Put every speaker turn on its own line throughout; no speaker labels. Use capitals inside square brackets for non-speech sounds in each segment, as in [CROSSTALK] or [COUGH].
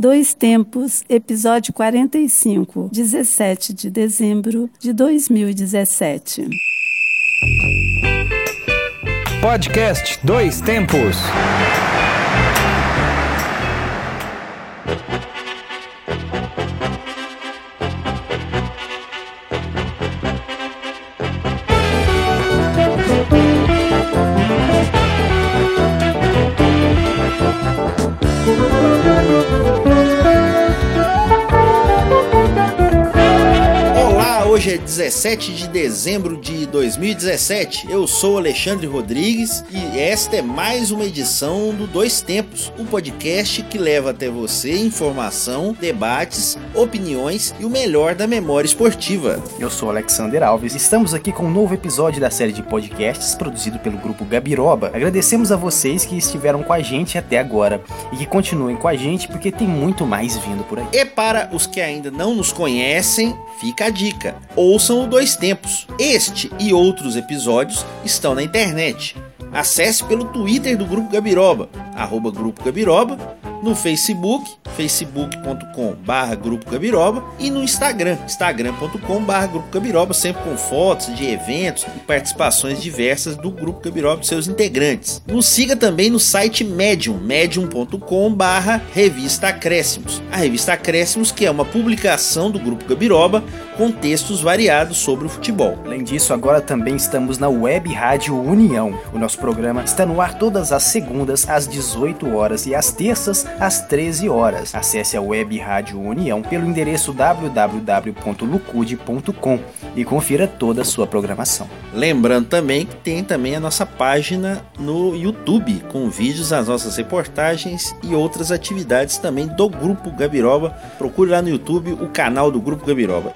Dois Tempos, episódio 45, 17 de dezembro de 2017.
Podcast Dois Tempos.
17 de dezembro de 2017. Eu sou Alexandre Rodrigues e esta é mais uma edição do Dois Tempos, um podcast que leva até você informação, debates, opiniões e o melhor da memória esportiva.
Eu sou Alexander Alves. Estamos aqui com um novo episódio da série de podcasts produzido pelo grupo Gabiroba. Agradecemos a vocês que estiveram com a gente até agora e que continuem com a gente porque tem muito mais vindo por aí.
E para os que ainda não nos conhecem, fica a dica ouçam o Dois Tempos. Este e outros episódios estão na internet. Acesse pelo Twitter do Grupo Gabiroba, arroba Grupo Gabiroba, no Facebook, facebook.com barra Grupo Gabiroba e no Instagram, instagram.com barra Grupo Gabiroba, sempre com fotos de eventos e participações diversas do Grupo Gabiroba e seus integrantes. Nos siga também no site Medium, medium.com barra Revista Acréscimos. A Revista Acréscimos que é uma publicação do Grupo Gabiroba com textos variados sobre o futebol.
Além disso, agora também estamos na Web Rádio União. O nosso programa está no ar todas as segundas às 18 horas e às terças às 13 horas. Acesse a Web Rádio União pelo endereço www.lucude.com e confira toda a sua programação.
Lembrando também que tem também a nossa página no YouTube com vídeos das nossas reportagens e outras atividades também do Grupo Gabiroba. Procure lá no YouTube o canal do Grupo Gabiroba.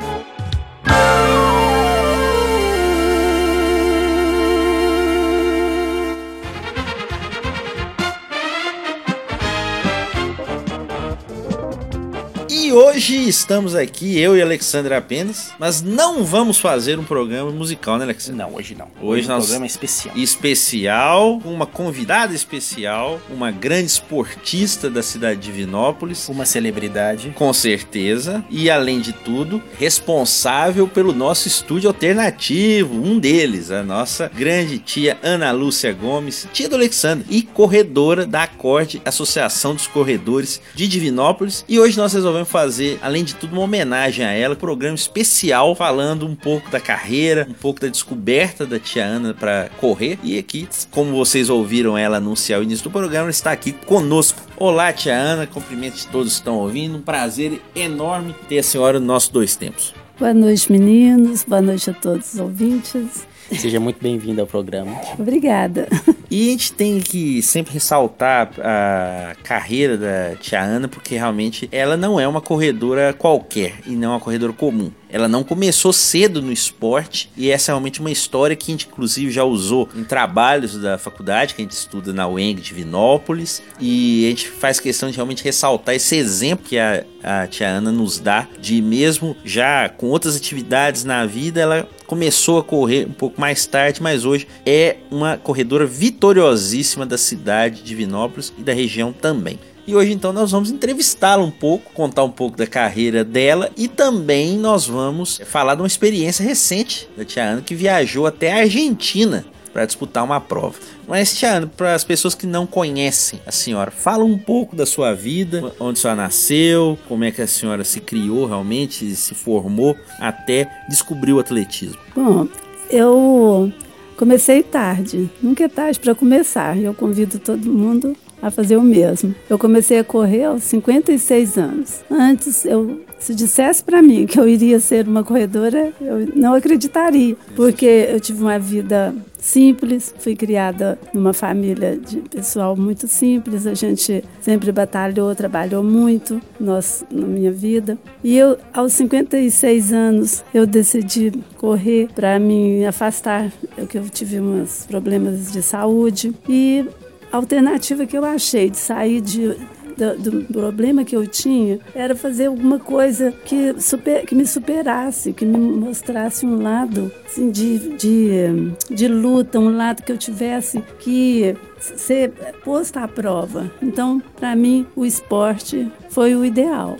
contigo hoje estamos aqui, eu e Alexandre apenas, mas não vamos fazer um programa musical, né, Alexandre?
Não, hoje não.
Hoje, hoje
nós... um programa especial.
Especial, uma convidada especial, uma grande esportista da cidade de Vinópolis.
Uma celebridade.
Com certeza. E além de tudo, responsável pelo nosso estúdio alternativo, um deles, a nossa grande tia Ana Lúcia Gomes, tia do Alexandre e corredora da Acorde, Associação dos Corredores de Divinópolis. E hoje nós resolvemos fazer fazer, além de tudo, uma homenagem a ela, um programa especial falando um pouco da carreira, um pouco da descoberta da tia Ana para correr. E aqui, como vocês ouviram ela anunciar o início do programa, ela está aqui conosco. Olá, tia Ana, cumprimentos de todos que estão ouvindo. Um prazer enorme ter a senhora no nosso Dois Tempos.
Boa noite, meninos. Boa noite a todos os ouvintes.
Seja muito bem-vindo ao programa.
Obrigada.
E a gente tem que sempre ressaltar a carreira da Tia Ana, porque realmente ela não é uma corredora qualquer e não é uma corredora comum. Ela não começou cedo no esporte e essa é realmente uma história que a gente inclusive já usou em trabalhos da faculdade que a gente estuda na UENG de Vinópolis e a gente faz questão de realmente ressaltar esse exemplo que a, a tia Ana nos dá de mesmo já com outras atividades na vida, ela começou a correr um pouco mais tarde, mas hoje é uma corredora vitoriosíssima da cidade de Vinópolis e da região também. E hoje então nós vamos entrevistá-la um pouco, contar um pouco da carreira dela e também nós vamos falar de uma experiência recente da Tia Ana que viajou até a Argentina para disputar uma prova. Mas, Tia para as pessoas que não conhecem a senhora, fala um pouco da sua vida, onde a senhora nasceu, como é que a senhora se criou realmente, se formou, até descobrir o atletismo.
Bom, eu comecei tarde, nunca é tarde para começar. Eu convido todo mundo a fazer o mesmo. Eu comecei a correr aos 56 anos. Antes, eu se dissesse para mim que eu iria ser uma corredora, eu não acreditaria, porque eu tive uma vida simples, fui criada numa família de pessoal muito simples, a gente sempre batalhou, trabalhou muito nós, na minha vida. E eu, aos 56 anos, eu decidi correr para me afastar, porque eu tive uns problemas de saúde e a alternativa que eu achei de sair de do, do, problema que eu tinha era fazer alguma coisa que, super, que me superasse, que me mostrasse um lado assim, de, de, de luta, um lado que eu tivesse que ser posta à prova. Então, para mim, o esporte foi o ideal.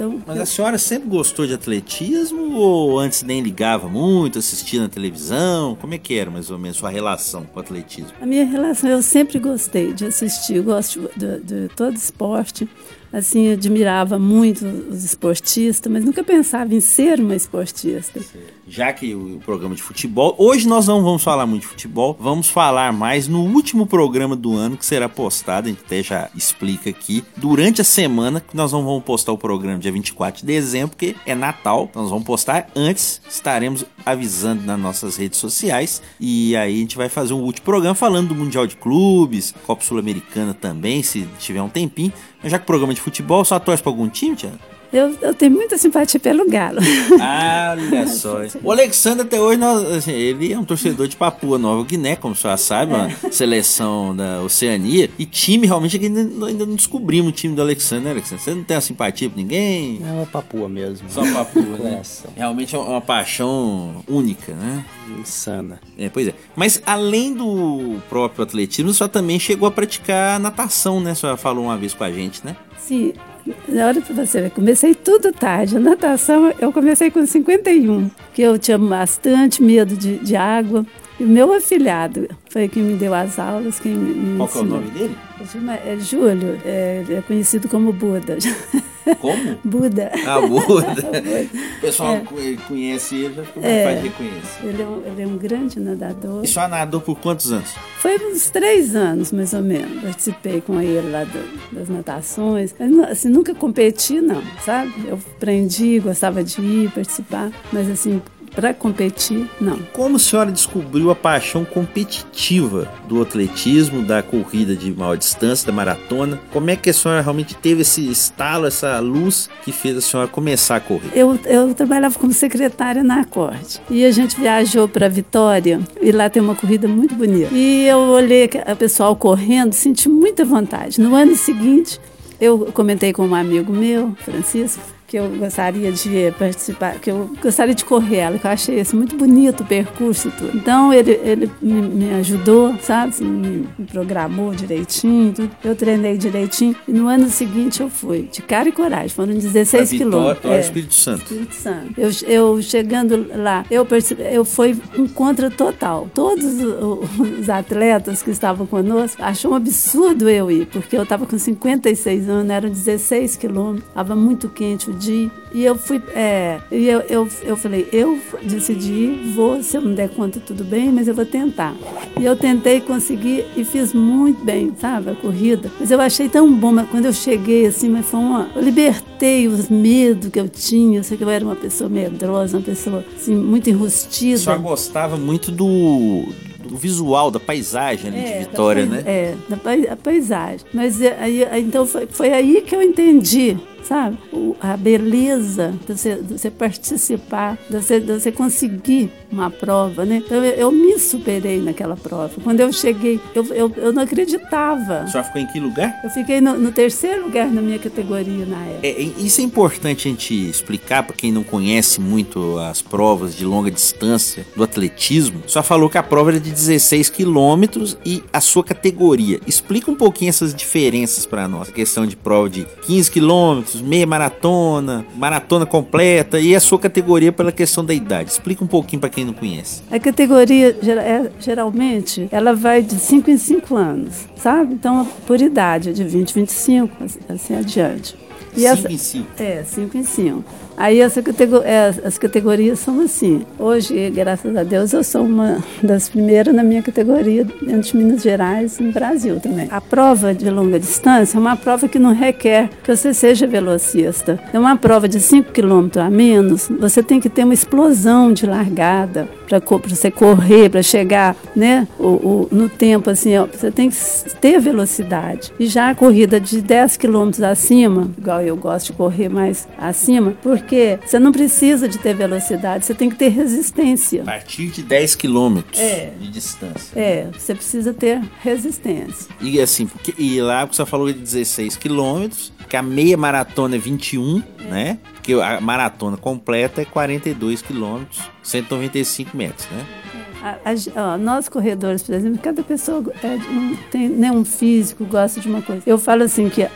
Então,
Mas a senhora sempre gostou de atletismo ou antes nem ligava muito, assistia na televisão? Como é que era mais ou menos sua relação com o atletismo?
A minha relação, eu sempre gostei de assistir, eu gosto de, de todo esporte assim, admirava muito os esportistas, mas nunca pensava em ser uma esportista.
Já que o programa de futebol, hoje nós não vamos falar muito de futebol, vamos falar mais no último programa do ano que será postado, a gente até já explica aqui, durante a semana, que nós não vamos postar o programa dia 24 de dezembro, porque é Natal, nós vamos postar. Antes, estaremos avisando nas nossas redes sociais, e aí a gente vai fazer um último programa falando do Mundial de Clubes, Copa Sul-Americana também, se tiver um tempinho, já que o programa de futebol só torce para algum time, Tiago?
Eu, eu, tenho muita simpatia pelo Galo.
Ah, [LAUGHS] olha só. O Alexandre até hoje, nós, assim, ele é um torcedor de Papua Nova Guiné, como você já sabe, uma é. seleção da Oceania. E time, realmente, ainda, ainda não descobrimos o time do Alexandre, né, Alexandre? Você não tem uma simpatia por ninguém?
É uma Papua mesmo.
Só Papua, né? Realmente é uma paixão única, né?
Insana.
É, pois é. Mas além do próprio atletismo, você também chegou a praticar natação, né? Você falou uma vez com a gente, né?
Sim, na hora para você ver, comecei tudo tarde. Natação eu comecei com 51, que eu tinha bastante medo de, de água. E o meu afilhado foi quem me deu as aulas, quem me,
Qual é o nome dele?
É Júlio, é, é conhecido como Buda.
Como? [LAUGHS]
Buda.
Ah, [LAUGHS] Buda. o pessoal é. conhece ele, fica é, faz reconhecer.
Ele é, um, ele é um grande nadador.
E só nadou por quantos anos?
Foi uns três anos, mais ou menos. Participei com ele lá do, das natações. Mas, assim, nunca competi, não, sabe? Eu aprendi, gostava de ir, participar. Mas, assim, para competir, não.
Como a senhora descobriu a paixão competitiva do atletismo, da corrida de maior distância, da maratona? Como é que a senhora realmente teve esse estalo, essa luz que fez a senhora começar a correr?
Eu, eu trabalhava como secretária na Acorde e a gente viajou para Vitória e lá tem uma corrida muito bonita. E eu olhei o pessoal correndo, senti muita vontade. No ano seguinte, eu comentei com um amigo meu, Francisco, que eu gostaria de participar, que eu gostaria de correr ela, que eu achei assim, muito bonito o percurso tudo. Então ele, ele me, me ajudou, sabe? Assim, me, me, programou direitinho, tudo. eu treinei direitinho. E no ano seguinte eu fui, de cara e coragem, foram 16 quilômetros.
É, Espírito Santo.
Espírito Santo. Eu, eu chegando lá, eu percebi, eu fui um contra total. Todos os atletas que estavam conosco achou um absurdo eu ir, porque eu estava com 56 anos, eram 16 quilômetros, estava muito quente o decidi. E eu fui. É, e eu, eu, eu falei, eu decidi, vou, se eu não der conta, tudo bem, mas eu vou tentar. E eu tentei conseguir e fiz muito bem, sabe, a corrida. Mas eu achei tão bom, mas quando eu cheguei assim, mas foi uma. Eu libertei os medos que eu tinha. Eu sei que eu era uma pessoa medrosa, uma pessoa assim, muito enrustida.
Só gostava muito do do visual, da paisagem ali é, de Vitória,
da,
né?
É, da paisagem. Mas é, aí, então foi, foi aí que eu entendi sabe? O, a beleza de você, de você participar, de você, de você conseguir uma prova, né? Então eu, eu, me superei naquela prova. Quando eu cheguei, eu, eu, eu não acreditava.
Você ficou em que lugar?
Eu fiquei no, no terceiro lugar na minha categoria na época.
É, isso é importante a gente explicar para quem não conhece muito as provas de longa distância do atletismo. Só falou que a prova era de 16 quilômetros e a sua categoria. Explica um pouquinho essas diferenças para nós. A questão de prova de 15 quilômetros quilômetros, meia maratona, maratona completa e a sua categoria pela questão da idade. Explica um pouquinho para quem não conhece.
A categoria é, geralmente ela vai de 5 em 5 anos, sabe? Então por idade, de 20, 25, assim adiante.
5 em 5?
É, 5 em 5. Aí categor é, as categorias são assim. Hoje, graças a Deus, eu sou uma das primeiras na minha categoria dentro de Minas Gerais e no Brasil também. A prova de longa distância é uma prova que não requer que você seja velocista. É uma prova de 5 km a menos, você tem que ter uma explosão de largada para você correr, para chegar né, o, o, no tempo assim, ó, você tem que ter velocidade. E já a corrida de 10 km acima, igual eu gosto de correr mais acima, porque você não precisa de ter velocidade, você tem que ter resistência.
A partir de 10 quilômetros
É.
de distância.
É, você precisa ter resistência.
E assim, porque, e lá você falou de 16 quilômetros, que a meia maratona é 21, né? Porque a maratona completa é 42 quilômetros, 195 metros, né?
A- a- nós corredores, por exemplo, cada pessoa é um- tem né, um físico, gosta de uma coisa. Eu falo assim que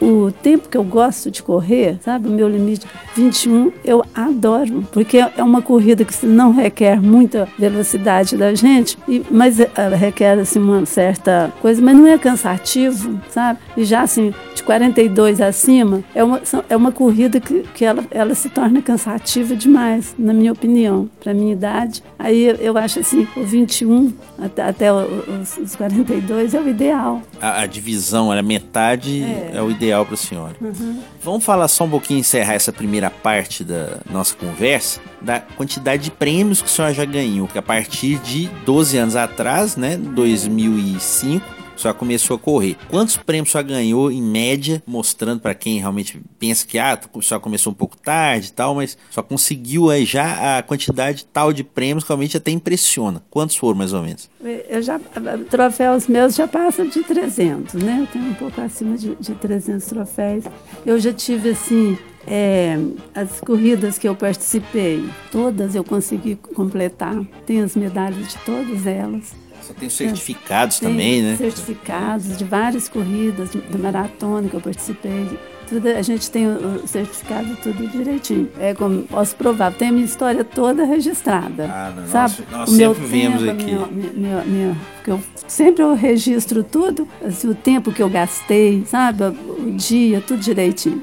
o, o tempo que eu gosto de correr, sabe, o meu limite 21, eu adoro, porque é uma corrida que não requer muita velocidade da gente, e, mas ela requer assim uma certa coisa, mas não é cansativo, sabe? E já assim de 42 acima é uma, é uma corrida que, que ela, ela se torna cansativa demais, na minha opinião, para minha idade. Aí eu acho assim, o 21 até, até os, os 42 é o ideal.
A, a divisão, a metade é, o ideal para a senhora. Vamos falar só um pouquinho, encerrar essa primeira parte da nossa conversa, da quantidade de prêmios que a senhora já ganhou, que a partir de 12 anos atrás, né, 2005, senhora começou a correr. Quantos prêmios senhora ganhou em média, mostrando para quem realmente pensa que ah, senhora começou um pouco tarde e tal, mas só conseguiu aí já a quantidade tal de prêmios que realmente até impressiona. Quantos foram mais ou menos?
Eu já, troféus meus já passam de 300, né? Eu tenho um pouco acima de, de 300 troféus. Eu já tive, assim, é, as corridas que eu participei, todas eu consegui completar. Tenho as medalhas de todas elas.
Só tem os certificados também, né?
certificados de várias corridas, de maratona que eu participei. Tudo, a gente tem o, certificado tudo direitinho. É como posso provar, tem a minha história toda registrada.
Ah, não,
sabe?
nós- nós
o meu
sempre vemos
tempo, a
aqui.
minha- minha- porque eu sempre eu registro tudo, assim, o tempo que eu gastei, sabe? O dia, tudo direitinho.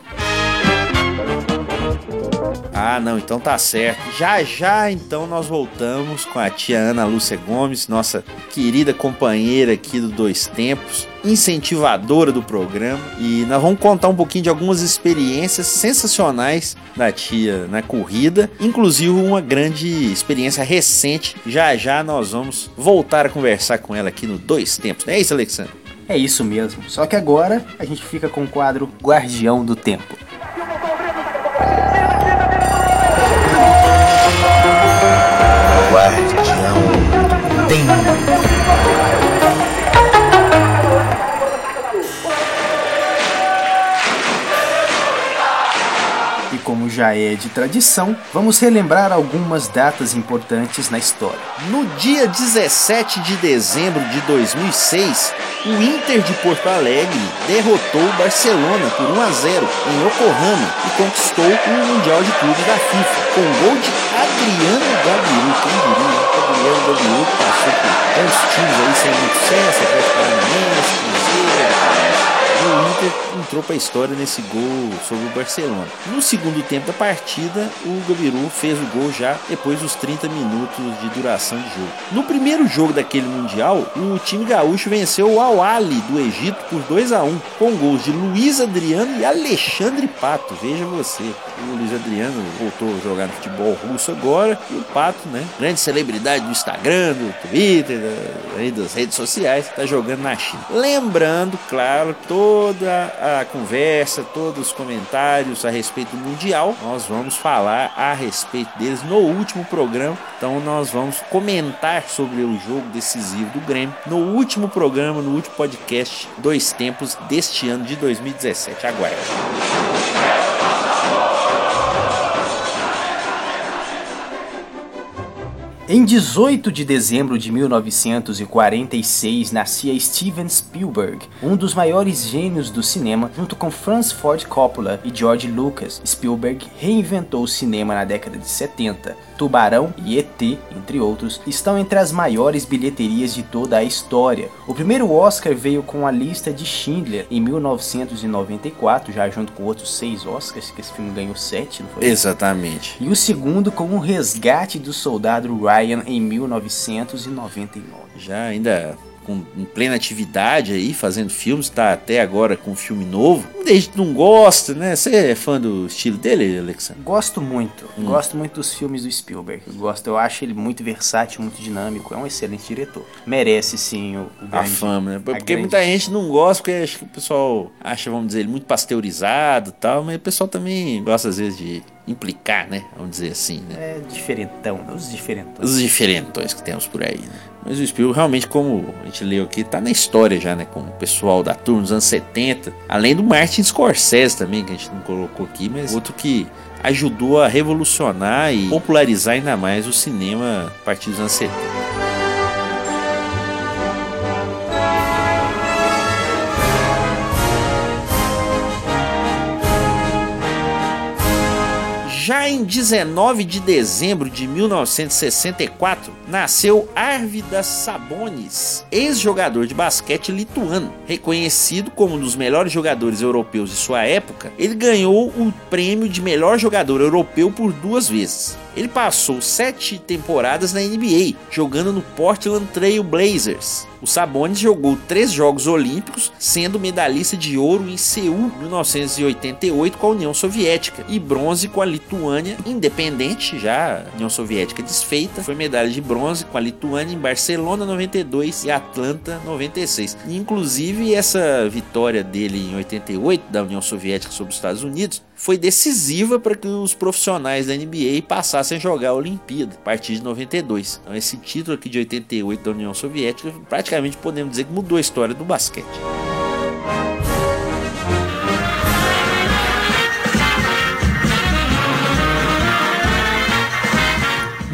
Ah, não, então tá certo. Já já então nós voltamos com a tia Ana Lúcia Gomes, nossa querida companheira aqui do Dois Tempos, incentivadora do programa, e nós vamos contar um pouquinho de algumas experiências sensacionais da tia na corrida, inclusive uma grande experiência recente. Já já nós vamos voltar a conversar com ela aqui no Dois Tempos. Não é isso, Alexandre?
É isso mesmo. Só que agora a gente fica com o quadro Guardião do Tempo. E como já é de tradição, vamos relembrar algumas datas importantes na história.
No dia 17 de dezembro de 2006, o Inter de Porto Alegre derrotou o Barcelona por 1 a 0 em Yokohama e conquistou o Mundial de Clubes da FIFA com gol de Adriano Gabiru. Quem diria? Adriano Gabiru passou por tantos times aí sem muito sucesso, Atlético Paranaense, o Inter entrou para a história nesse gol sobre o Barcelona. No segundo tempo da partida, o Gabiru fez o gol já depois dos 30 minutos de duração de jogo. No primeiro jogo daquele Mundial, o time gaúcho venceu o Al-Ali do Egito por 2 a 1 com gols de Luiz Adriano e Alexandre Pato. Veja você, o Luiz Adriano voltou a jogar no futebol russo agora e o Pato, né, grande celebridade do Instagram, do Twitter, aí das redes sociais, está jogando na China. Lembrando, claro, toda a conversa, todos os comentários a respeito do Mundial, nós vamos falar a respeito deles no último programa. Então nós vamos comentar sobre o jogo decisivo do Grêmio no último programa, no último podcast Dois Tempos deste ano de 2017. Aguarde.
Em 18 de dezembro de 1946 nascia Steven Spielberg, um dos maiores gênios do cinema, junto com Francis Ford Coppola e George Lucas. Spielberg reinventou o cinema na década de 70. Tubarão e ET, entre outros, estão entre as maiores bilheterias de toda a história. O primeiro Oscar veio com a lista de Schindler em 1994, já junto com outros seis Oscars, que esse filme ganhou sete, não foi?
Exatamente.
E o segundo com o resgate do soldado Ryan em 1999.
Já ainda com, em plena atividade aí, fazendo filmes, está até agora com um filme novo. Muita gente não gosta, né? Você é fã do estilo dele, Alexandre?
Gosto muito. Hum. Gosto muito dos filmes do Spielberg. Eu gosto, eu acho ele muito versátil, muito dinâmico. É um excelente diretor. Merece sim o, o
grande, a fama, né? Porque grande... muita gente não gosta, porque acho que o pessoal acha, vamos dizer, ele muito pasteurizado tal, mas o pessoal também gosta às vezes de implicar, né? Vamos dizer assim, né?
É diferentão, né? os diferentões.
Os diferentões que temos por aí, né? Mas o Spielberg realmente, como a gente leu aqui, tá na história já, né? Com o pessoal da turma dos anos 70. Além do Martin Scorsese também, que a gente não colocou aqui, mas outro que ajudou a revolucionar e popularizar ainda mais o cinema a partir dos anos 70. Já em 19 de dezembro de 1964, nasceu Arvidas Sabonis, ex-jogador de basquete lituano. Reconhecido como um dos melhores jogadores europeus de sua época, ele ganhou o prêmio de melhor jogador europeu por duas vezes. Ele passou sete temporadas na NBA, jogando no Portland Trail Blazers. O Sabonis jogou três Jogos Olímpicos, sendo medalhista de ouro em Seul 1988 com a União Soviética e bronze com a Lituânia independente, já União Soviética desfeita. Foi medalha de bronze com a Lituânia em Barcelona 92 e Atlanta 96. E, inclusive essa vitória dele em 88 da União Soviética sobre os Estados Unidos foi decisiva para que os profissionais da NBA passassem a jogar a Olimpíada a partir de 92. Então esse título aqui de 88 da União Soviética, praticamente podemos dizer que mudou a história do basquete.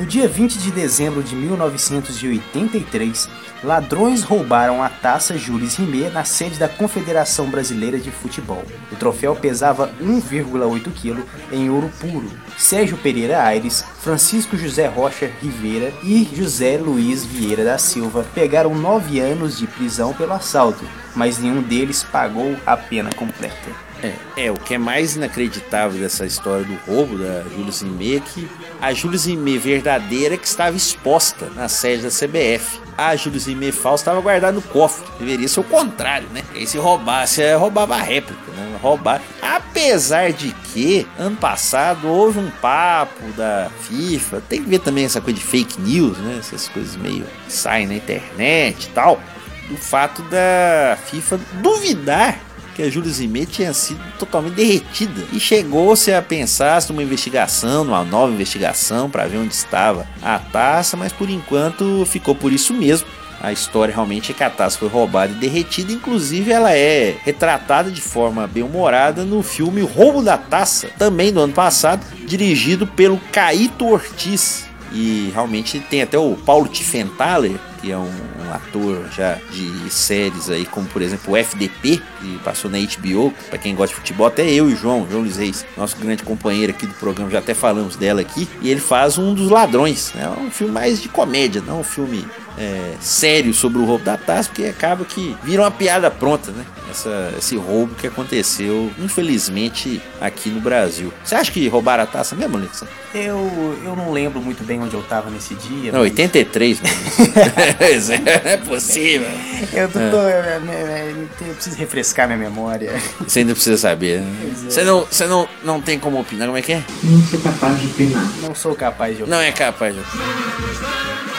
Dia 20 de dezembro de 1983, ladrões roubaram a taça Jules Rimet na sede da Confederação Brasileira de Futebol. O troféu pesava 1,8 kg em ouro puro. Sérgio Pereira Aires, Francisco José Rocha Rivera e José Luiz Vieira da Silva pegaram nove anos de prisão pelo assalto, mas nenhum deles pagou a pena completa.
É, é, o que é mais inacreditável dessa história do roubo da Julius Rimet é que a Julius Rimet verdadeira que estava exposta na sede da CBF. A Julius Rimet falsa estava guardada no cofre. Deveria ser o contrário, né? E se roubasse, roubava a réplica, né? Roubar. Apesar de que, ano passado, houve um papo da FIFA. Tem que ver também essa coisa de fake news, né? Essas coisas meio que saem na internet e tal. O fato da FIFA duvidar que a Júlia Zimmer tinha sido totalmente derretida e chegou-se a pensar numa investigação, numa nova investigação para ver onde estava a taça, mas por enquanto ficou por isso mesmo. A história realmente é que a taça foi roubada e derretida, inclusive ela é retratada de forma bem humorada no filme Roubo da Taça, também do ano passado, dirigido pelo Caíto Ortiz. E realmente tem até o Paulo Tiffenthaler, que é um, um, ator já de séries aí, como por exemplo o FDP, que passou na HBO, para quem gosta de futebol, até eu e o João, João Luiz Reis, nosso grande companheiro aqui do programa, já até falamos dela aqui, e ele faz um dos ladrões, né? É um filme mais de comédia, não um filme é, sério sobre o roubo da taça, porque acaba que vira uma piada pronta, né? Essa, esse roubo que aconteceu, infelizmente, aqui no Brasil. Você acha que roubaram a taça mesmo, Alexandre?
Eu, eu não lembro muito bem onde eu tava nesse dia.
Não, mas... 83, Não [LAUGHS] [LAUGHS] é possível.
Eu, tô, é. eu, eu, preciso refrescar minha memória.
Você ainda precisa saber. Né? Você, não, você não, não tem como opinar, como é que é?
Não sou capaz de opinar.
Não sou capaz de opinar.
Não é capaz de opinar.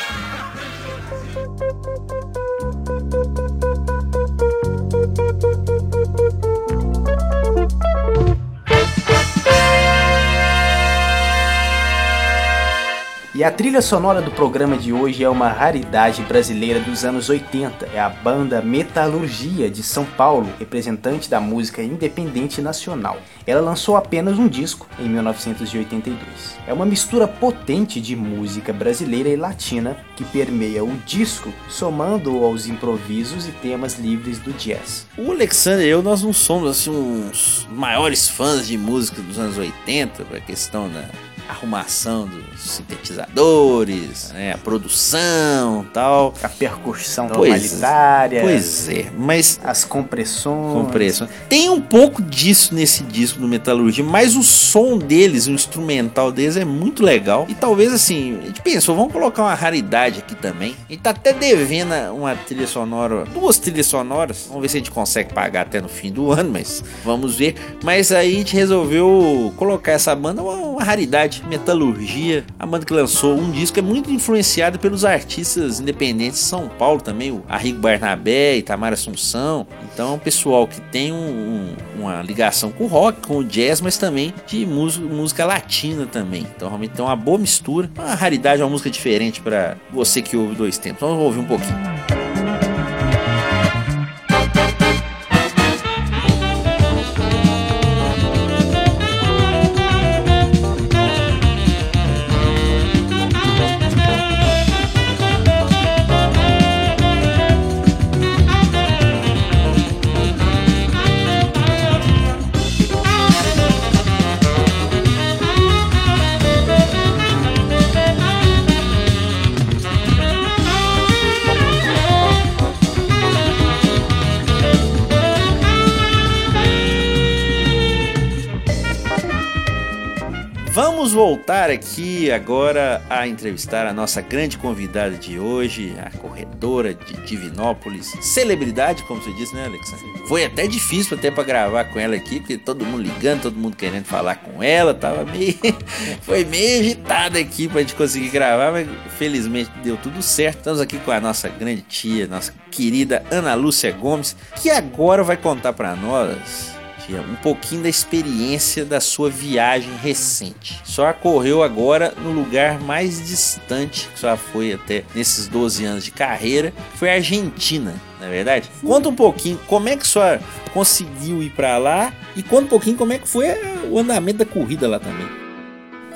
E a trilha sonora do programa de hoje é uma raridade brasileira dos anos 80. É a banda Metalurgia de São Paulo, representante da música independente nacional. Ela lançou apenas um disco em 1982. É uma mistura potente de música brasileira e latina que permeia o disco, somando aos improvisos e temas livres do jazz.
O Alexander e eu, nós não somos assim uns maiores fãs de música dos anos 80, a questão da arrumação dos sintetizadores, né, a produção tal.
A percussão
Pois-
normalitária.
Pois é, mas
As compressões.
compressão. Tem um pouco disso nesse disco do Metalurgia, mas o som deles, o instrumental deles é muito legal. E talvez assim, a gente pensou, vamos colocar uma raridade aqui também. A gente tá até devendo uma trilha sonora, duas trilhas sonoras. Vamos ver se a gente consegue pagar até no fim do ano, mas vamos ver. Mas aí a gente resolveu colocar essa banda, uma, uma raridade, Metalurgia, a banda que lançou um disco é muito influenciado pelos artistas independentes de São Paulo também, o Arrigo Barnabé, Itamar Assunção. Então, é pessoal que tem um- um- uma ligação com o rock, com o jazz, mas também de música, música latina também. Então, realmente tem uma boa mistura, uma raridade, uma música diferente para você que ouve dois tempos. Vamos ouvir um pouquinho. Voltar aqui agora a entrevistar a nossa grande convidada de hoje, a corredora de Divinópolis, celebridade, como você disse, né, Alexandre? Foi até difícil até para gravar com ela aqui, porque todo mundo ligando, todo mundo querendo falar com ela, tava meio [LAUGHS] foi meio agitado aqui pra gente conseguir gravar, mas felizmente deu tudo certo. Estamos aqui com a nossa grande tia, nossa querida Ana Lúcia Gomes, que agora vai contar para nós um pouquinho da experiência da sua viagem recente. Só correu agora no lugar mais distante que só foi até nesses 12 anos de carreira, foi a Argentina, não é verdade? Conta um pouquinho como é que só conseguiu ir para lá e conta um pouquinho como é que foi o andamento da corrida lá também.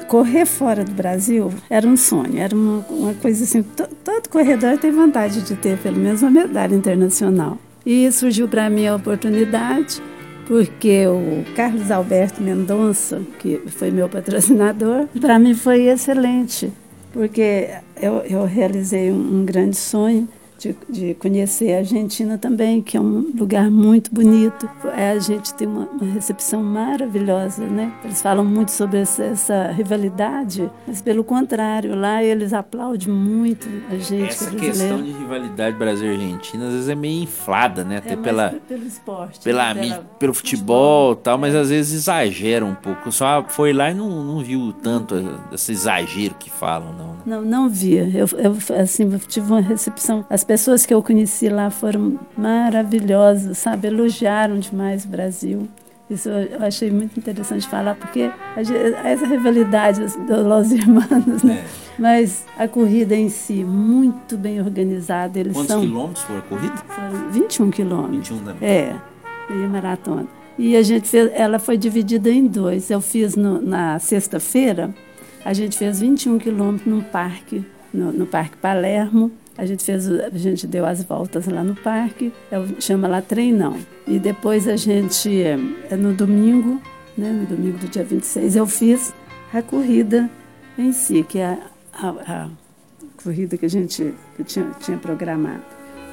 Correr fora do Brasil era um sonho, era uma, uma coisa assim. to- Todo corredor tem vontade de ter pelo menos uma medalha internacional. E surgiu para mim a oportunidade, porque o Carlos Alberto Mendonça, que foi meu patrocinador, para mim foi excelente, porque eu, eu realizei um, um grande sonho. De, de conhecer a Argentina também, que é um lugar muito bonito. É, a gente tem uma, uma recepção maravilhosa, né? Eles falam muito sobre essa, essa rivalidade, mas pelo contrário, lá eles aplaudem muito a gente
Essa
brasileiro.
questão de rivalidade Brasil-Argentina às vezes é meio inflada, né? Até
É,
pela,
pe- pelo esporte,
pela
né?
mídia,
Pela-
pelo futebol e tal, mas às vezes exagera um pouco. Só foi lá e não, não viu tanto esse exagero que falam, não. né?
Não, não via. Eu, eu, assim, eu tive uma recepção. As pessoas que eu conheci lá foram maravilhosas, sabe? Elogiaram demais o Brasil. Isso eu achei muito interessante falar, porque essa rivalidade dos Hermanos, né? Mas a corrida em si, muito bem organizada. Eles
Quantos
são
quilômetros foi a corrida?
foram 21 quilômetros.
21 também.
É, meia maratona. E a gente fez, ela foi dividida em dois. Eu fiz no- na sexta-feira, a gente fez 21 quilômetros num parque, no, no Parque Palermo. A gente fez, a gente deu as voltas lá no parque, eu, chama lá treinão. E depois a gente, é, é no domingo, né, no domingo do dia 26, eu fiz a corrida em si, que é a, a- a corrida que a gente que tinha, tinha programado.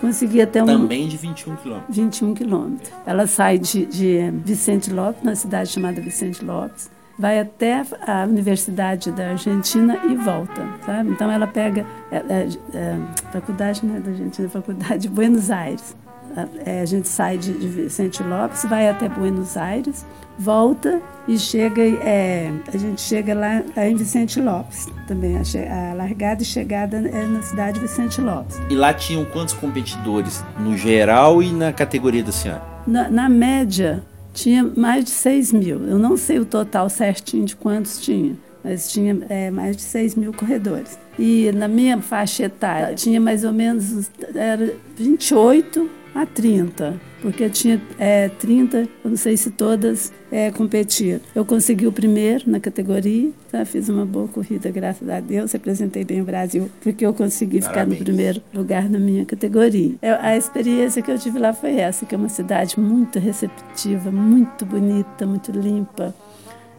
Consegui até um,
Também de 21 quilômetros.
21 quilômetros. Ela sai de, de Vicente Lopes, na cidade chamada Vicente Lopes, vai até a Universidade da Argentina e volta, sabe? Então ela pega é, é, é, faculdade né, da Argentina, faculdade de [LAUGHS] Buenos Aires. A, é, a gente sai de, de Vicente Lopes, vai até Buenos Aires, volta e chega, é, a gente chega lá, em Vicente Lopes também. A, a largada e chegada é na cidade de Vicente Lopes.
E lá tinham quantos competidores? No geral e na categoria da senhora?
Na, na média, tinha mais de 6 mil. Eu não sei o total certinho de quantos tinha, mas tinha é, mais de 6 mil corredores. E na minha faixa etária, tinha mais ou menos era 28 a 30, porque tinha é, 30, eu não sei se todas é, competiam. Eu consegui o primeiro na categoria, tá? fiz uma boa corrida, graças a Deus, representei bem o Brasil, porque eu consegui ficar no
Parabéns.
primeiro lugar na minha categoria. Eu- a experiência que eu tive lá foi essa, que é uma cidade muito receptiva, muito bonita, muito limpa.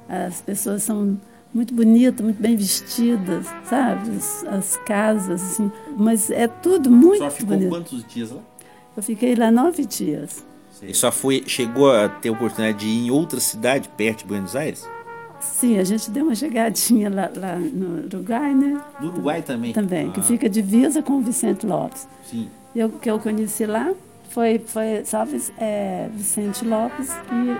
As pessoas são muito bonitas, muito bem vestidas, sabe? As, as casas, assim. Mas é tudo muito
Só ficou
bonito.
quantos dias lá?
Eu fiquei lá nove dias.
E só foi, chegou a ter a oportunidade de ir em outra cidade perto de Buenos Aires?
Sim, a gente deu uma chegadinha lá, lá no Uruguai, né?
No Uruguai também?
Também, que
Ah,
fica divisa com o Vicente Lopes.
Sim.
E o que eu conheci lá foi, foi só é, Vicente Lopes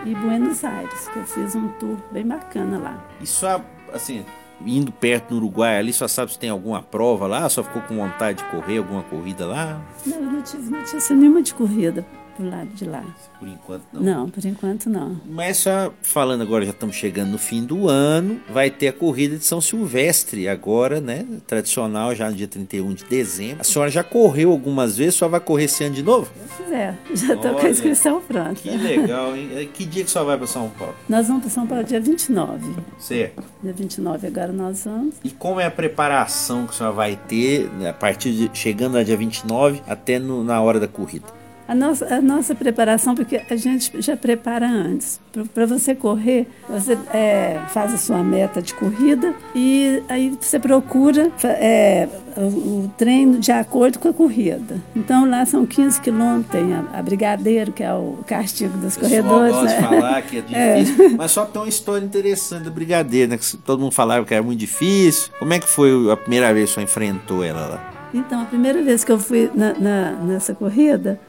e, e Buenos Aires, que eu fiz um tour bem bacana lá.
E só, assim, indo perto no Uruguai ali, só sabe se tem alguma prova lá? Só ficou com vontade de correr alguma corrida lá?
Não, eu não tive notícia nenhuma de corrida pro lado de lá.
Por enquanto não.
Não, por enquanto não.
Mas só falando agora, já estamos chegando no fim do ano, vai ter a corrida de São Silvestre agora, né? Tradicional, já no dia 31 de dezembro. A senhora já correu algumas vezes, só vai correr esse ano de novo?
Se quiser, já estou com a inscrição pronta.
Que legal, hein? Que dia que só vai para São Paulo?
Nós vamos para São Paulo dia 29.
Certo.
Dia 29 agora nós vamos.
E como é a preparação que a senhora vai ter né, a partir de chegando no dia 29 até no- na hora da corrida?
A nossa, a nossa preparação, porque a gente já prepara antes. Para você correr, você é, faz a sua meta de corrida e aí você procura é, o, o treino de acordo com a corrida. Então lá são 15 quilômetros, tem a, a Brigadeiro, que é o castigo dos
pessoal
corredores.
gosta
né?
falar que é [LAUGHS] difícil, mas só tem uma história interessante do Brigadeiro, né? Que todo mundo falava que era muito difícil. Como é que foi a primeira vez que você enfrentou ela lá?
Então, a primeira vez que eu fui na- na- nessa corrida,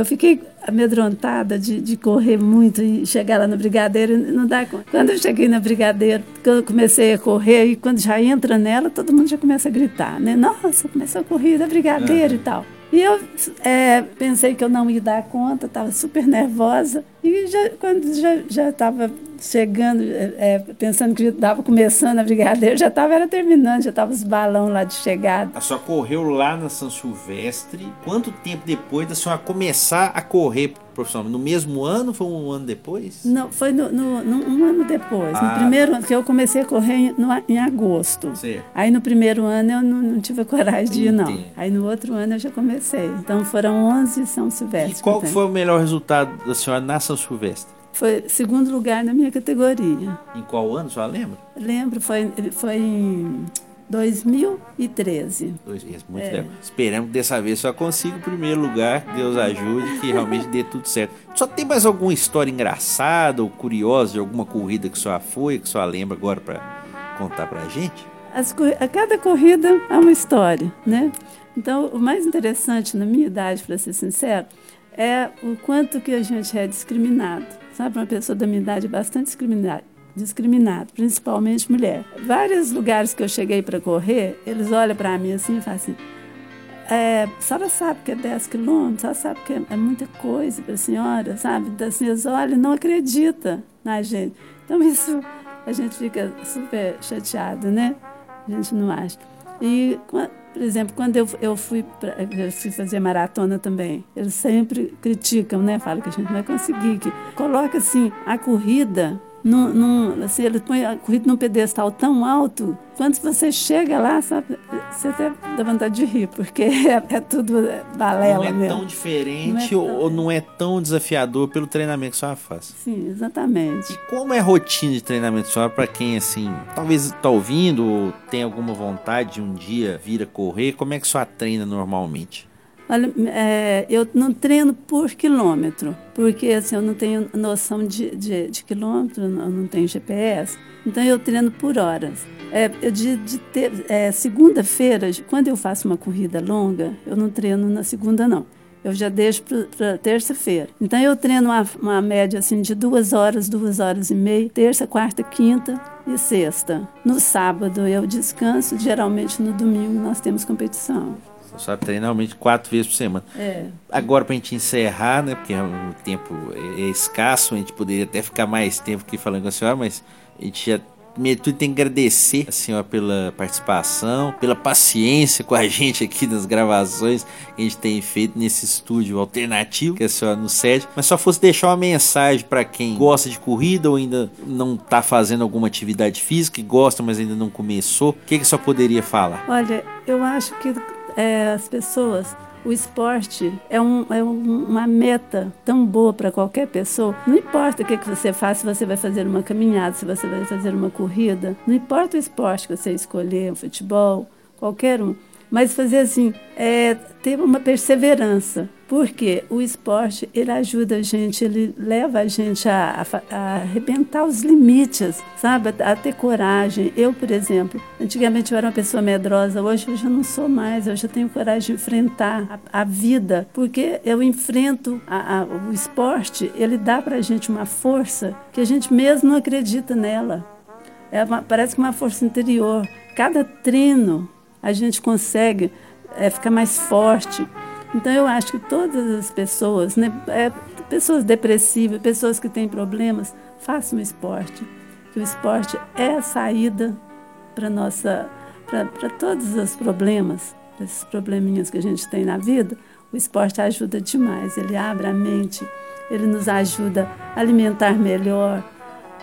eu fiquei amedrontada de, de correr muito e chegar lá no Brigadeiro e não dar conta. Quando eu cheguei na Brigadeiro, eu comecei a correr, e quando já entra nela, todo mundo já começa a gritar, né? Nossa, começou a corrida, Brigadeiro e tal. E eu é, pensei que eu não ia dar conta, estava super nervosa. E já, quando já estava chegando, é, é, pensando que estava começando a brigadeira, já estava era terminando, já estava os balões lá de chegada.
A senhora correu lá na São Silvestre. Quanto tempo depois da senhora começar a correr profissionalmente? No mesmo ano? Foi um ano depois?
Não, foi no, no- no- um ano depois.
Ah.
No primeiro ano, que eu comecei a correr em, no- em agosto.
Certo.
Aí no primeiro ano eu não, não tive a coragem de ir, não. Aí no outro ano eu já comecei. Então foram 11 São Silvestre.
E qual foi o melhor resultado da senhora na São Silvestre?
Foi segundo lugar na minha categoria.
Em qual ano, a senhora lembra?
Lembro, foi, foi em 2013.
Dois meses, muito
É.
legal. Esperamos que dessa vez só consiga o primeiro lugar. Deus ajude, que realmente dê tudo certo. Só tem mais alguma história engraçada ou curiosa de alguma corrida que a senhora foi, que a senhora lembra agora para contar pra gente?
As a cada corrida há uma história, né? Então, o mais interessante na minha idade, para ser sincero, é o quanto que a gente é discriminado. Sabe, uma pessoa da minha idade bastante discriminada, discriminado, principalmente mulher. Vários lugares que eu cheguei para correr, eles olham para mim assim e falam assim: é, a senhora sabe que é 10 quilômetros, a senhora sabe que é, é muita coisa para a senhora, sabe? Então, assim, eles olham e não acredita na gente. Então, isso a gente fica super chateado, né? A gente não acha. E, por exemplo, quando eu, eu, fui pra, eu fui fazer maratona também, eles sempre criticam, né? Falam que a gente não vai conseguir. Que coloca, assim, a corrida num, num, assim, ele põe a corrida num pedestal tão alto, quando você chega lá, sabe, você até dá vontade de rir, porque é, é tudo balela
não é
mesmo.
tão diferente
Não é tão-
ou não é tão desafiador pelo treinamento que a senhora faz?
Sim, exatamente.
E como é a rotina de treinamento da senhora para quem, assim, talvez tá ouvindo ou tem alguma vontade de um dia vir a correr? Como é que a senhora treina normalmente?
Olha, é, eu não treino por quilômetro, porque assim, eu não tenho noção de, de, de quilômetro, eu não tenho GPS, então eu treino por horas. É, eu de, de é, segunda-feira, quando eu faço uma corrida longa, eu não treino na segunda, não. Eu já deixo para terça-feira. Então eu treino uma, uma média assim de duas horas, duas horas e meia, terça, quarta, quinta e sexta. No sábado eu descanso, geralmente no domingo nós temos competição.
A senhora treina realmente quatro vezes por semana.
É.
Agora, pra gente encerrar, né? Porque o tempo é é escasso, a gente poderia até ficar mais tempo aqui falando com a senhora, mas a gente já. Primeiro tudo, tem que agradecer a senhora pela participação, pela paciência com a gente aqui nas gravações que a gente tem feito nesse estúdio alternativo que a senhora nos cede. Mas só fosse deixar uma mensagem pra quem gosta de corrida ou ainda não tá fazendo alguma atividade física, e gosta, mas ainda não começou, o que, que a senhora poderia falar?
Olha, eu acho que é, as pessoas o esporte é, um, é um, uma meta tão boa para qualquer pessoa. Não importa o que, que você faz, se você vai fazer uma caminhada, se você vai fazer uma corrida, não importa o esporte que você escolher, um futebol, qualquer um mas fazer assim, é, ter uma perseverança, porque o esporte ele ajuda a gente, ele leva a gente a, a, a arrebentar os limites, sabe, a, a, ter coragem. Eu, por exemplo, antigamente eu era uma pessoa medrosa, hoje eu já não sou mais, eu tenho coragem de enfrentar a, vida, porque eu enfrento o esporte, ele dá para a gente uma força que a gente mesmo não acredita nela. É uma, parece que uma força interior. Cada treino a gente consegue é, ficar mais forte. Então eu acho que todas as pessoas, né, é, pessoas depressivas, pessoas que têm problemas, façam esporte. Que o esporte é a saída para nossa para todos os problemas, esses probleminhas que a gente tem na vida, o esporte ajuda demais. Ele abre a mente, ele nos ajuda a alimentar melhor,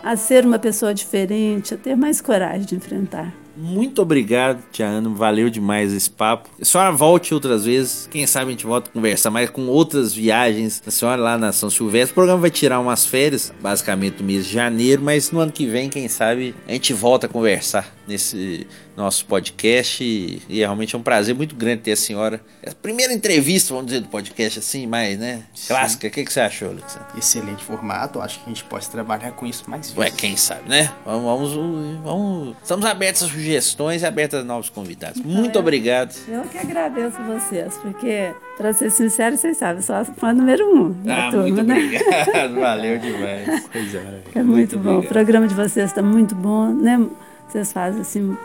a ser uma pessoa diferente, a ter mais coragem de enfrentar.
Muito obrigado, Tiano. Valeu demais esse papo. A senhora volte outras vezes. Quem sabe a gente volta a conversar mais com outras viagens. A senhora lá na São Silvestre. O programa vai tirar umas férias, basicamente no mês de janeiro, mas no ano que vem, quem sabe, a gente volta a conversar nesse nosso podcast e, e realmente é um prazer muito grande ter a senhora. É a primeira entrevista, vamos dizer, do podcast assim, mais, né? Sim. Clássica. O que, que você achou, Alexandre?
Excelente formato. Acho que a gente pode trabalhar com isso mais vezes.
Ué, quem sabe, né? Vamos, vamos, vamos. Estamos abertos a sugestões e abertos a novos convidados. Então, muito eu, obrigado.
Eu que agradeço vocês, porque, para ser sincero, vocês sabem, sou a fã número um
da ah, turma, muito né? obrigado. [LAUGHS] Valeu demais.
Pois é. É muito, muito bom. Obrigado. O programa de vocês está muito bom, né? Vocês fazem assim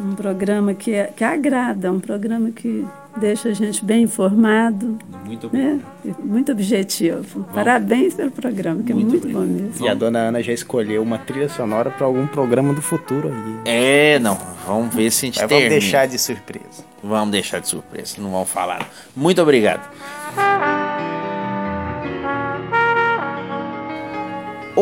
um programa que, é, que agrada, um programa que deixa a gente bem informado.
Muito né?
Muito objetivo. Bom. Parabéns pelo programa, que muito é muito bom mesmo.
E a dona Ana já escolheu uma trilha sonora para algum programa do futuro aí.
É, não. Vamos ver se a gente Mas
Vamos deixar de surpresa.
Vamos deixar de surpresa, não vamos falar. Muito obrigado.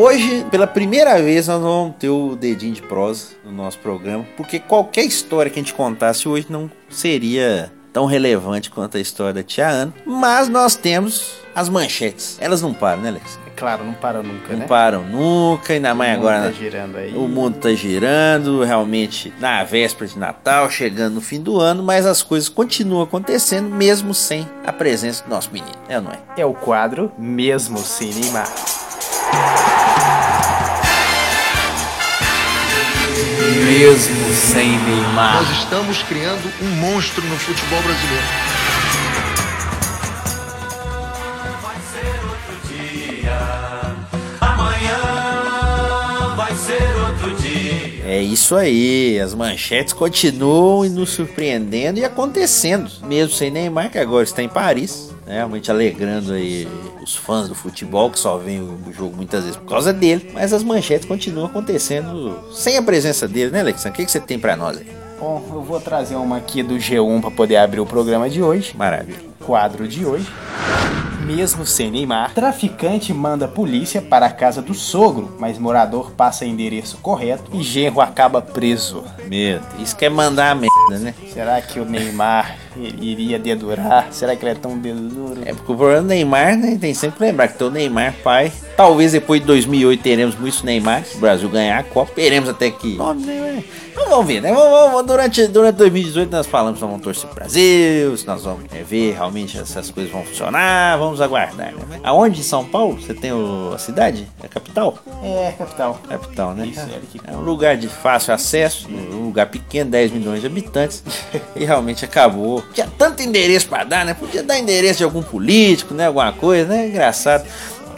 Hoje, pela primeira vez, nós vamos ter o dedinho de prosa no nosso programa, porque qualquer história que a gente contasse hoje não seria tão relevante quanto a história da Tia Ana, mas nós temos as manchetes. Elas não param, né, Alex?
É claro, não param nunca,
não
né?
Não param nunca, ainda mais agora.
Tá girando aí.
O mundo tá girando, realmente na véspera de Natal, chegando no fim do ano, mas as coisas continuam acontecendo mesmo sem a presença do nosso menino, é ou não é?
É o quadro Mesmo Sem Neymar.
Mesmo sem Neymar.
Nós estamos criando um monstro no futebol brasileiro.
É isso aí, as manchetes continuam nos surpreendendo e acontecendo, mesmo sem Neymar, que agora está em Paris, né, realmente alegrando aí os fãs do futebol que só veem o jogo muitas vezes por causa dele, mas as manchetes continuam acontecendo sem a presença dele, né, Alexandre? O que, que você tem para nós aí?
Bom, eu vou trazer uma aqui do G1 para poder abrir o programa de hoje.
Maravilha.
Quadro de hoje. Mesmo sem Neymar, traficante manda polícia para a casa do sogro, mas morador passa endereço correto e genro acaba preso.
Meu, isso quer mandar a merda, né?
Será que o Neymar iria dedurar? Será que ele é tão deduro?
É porque o problema do Neymar, né, tem sempre que lembrar que tem o Neymar pai. Talvez depois de 2008 teremos muitos Neymar, o Brasil ganhar a Copa, teremos até que... Nome Neymar. Então vamos ver, né? Vamos, vamos, durante, durante 2018 nós falamos se nós vamos torcer pro Brasil, se nós vamos ver realmente essas coisas vão funcionar, vamos aguardar. Né? Aonde em São Paulo? Você tem o, a cidade? É a capital?
É, capital.
Capital, né? Isso, é, é um lugar de fácil acesso, um lugar pequeno, 10 milhões de habitantes, [LAUGHS] e realmente acabou. Tinha tanto endereço para dar, né? Podia dar endereço de algum político, né? Alguma coisa, né? Engraçado.